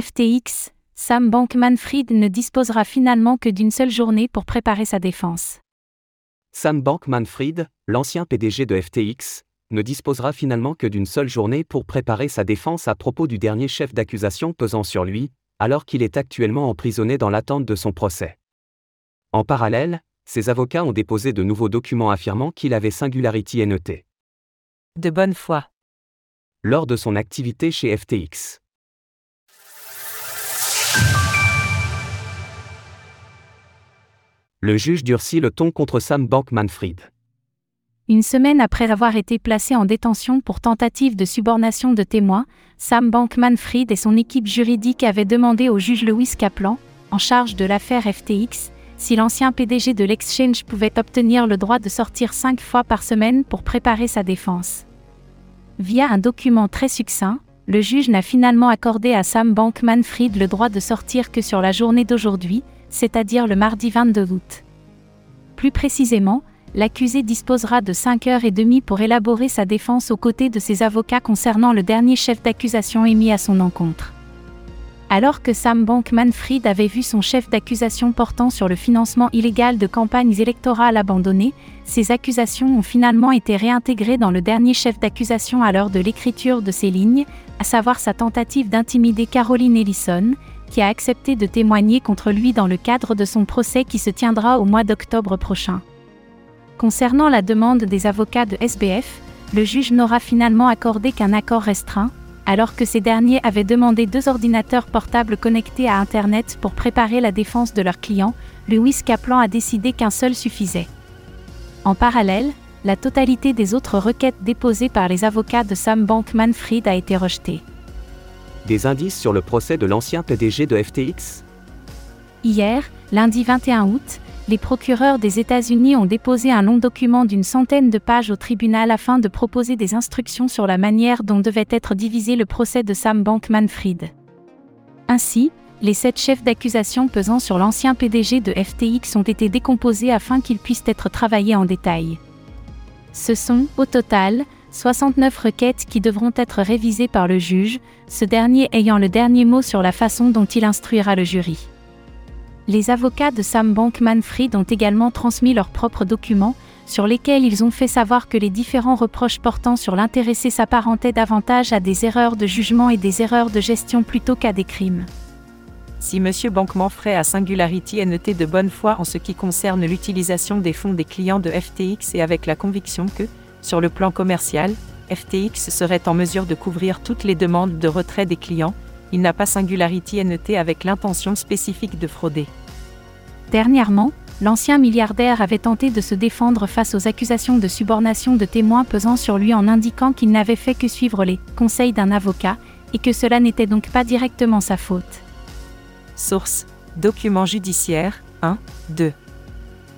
FTX, Sam Bankman-Fried ne disposera finalement que d'une seule journée pour préparer sa défense. Sam Bankman-Fried, l'ancien PDG de FTX, ne disposera finalement que d'une seule journée pour préparer sa défense à propos du dernier chef d'accusation pesant sur lui, alors qu'il est actuellement emprisonné dans l'attente de son procès. En parallèle, ses avocats ont déposé de nouveaux documents affirmant qu'il avait Singularity NET. De bonne foi. Lors de son activité chez FTX. Le juge durcit le ton contre Sam Bankman-Fried. Une semaine après avoir été placé en détention pour tentative de subornation de témoins, Sam Bankman-Fried et son équipe juridique avaient demandé au juge Lewis Kaplan, en charge de l'affaire FTX, si l'ancien PDG de l'exchange pouvait obtenir le droit de sortir cinq fois par semaine pour préparer sa défense. Via un document très succinct, le juge n'a finalement accordé à Sam Bankman-Fried le droit de sortir que sur la journée d'aujourd'hui, c'est-à-dire le mardi 22 août. Plus précisément, l'accusé disposera de 5 heures et demie pour élaborer sa défense aux côtés de ses avocats concernant le dernier chef d'accusation émis à son encontre. Alors que Sam Bankman-Fried avait vu son chef d'accusation portant sur le financement illégal de campagnes électorales abandonné, ces accusations ont finalement été réintégrées dans le dernier chef d'accusation à l'heure de l'écriture de ces lignes, à savoir sa tentative d'intimider Caroline Ellison, qui a accepté de témoigner contre lui dans le cadre de son procès qui se tiendra au mois d'octobre prochain. Concernant la demande des avocats de SBF, le juge n'aura finalement accordé qu'un accord restreint, alors que ces derniers avaient demandé deux ordinateurs portables connectés à Internet pour préparer la défense de leurs clients, Lewis Kaplan a décidé qu'un seul suffisait. En parallèle, la totalité des autres requêtes déposées par les avocats de Sam Bankman-Fried a été rejetée. Des indices sur le procès de l'ancien PDG de FTX Hier, lundi 21 août, les procureurs des États-Unis ont déposé un long document d'une centaine de pages au tribunal afin de proposer des instructions sur la manière dont devait être divisé le procès de Sam Bankman-Fried. Ainsi, les sept chefs d'accusation pesant sur l'ancien PDG de FTX ont été décomposés afin qu'ils puissent être travaillés en détail. Ce sont, au total, 69 requêtes qui devront être révisées par le juge, ce dernier ayant le dernier mot sur la façon dont il instruira le jury. Les avocats de Sam Bankman-Fried ont également transmis leurs propres documents, sur lesquels ils ont fait savoir que les différents reproches portant sur l'intéressé s'apparentaient davantage à des erreurs de jugement et des erreurs de gestion plutôt qu'à des crimes. Si M. Bankman-Fried a Singularity NET de bonne foi en ce qui concerne l'utilisation des fonds des clients de FTX et avec la conviction que, sur le plan commercial, FTX serait en mesure de couvrir toutes les demandes de retrait des clients, il n'a pas Singularity NET avec l'intention spécifique de frauder. Dernièrement, l'ancien milliardaire avait tenté de se défendre face aux accusations de subornation de témoins pesant sur lui en indiquant qu'il n'avait fait que suivre les conseils d'un avocat, et que cela n'était donc pas directement sa faute. Source Documents judiciaires 1, 2.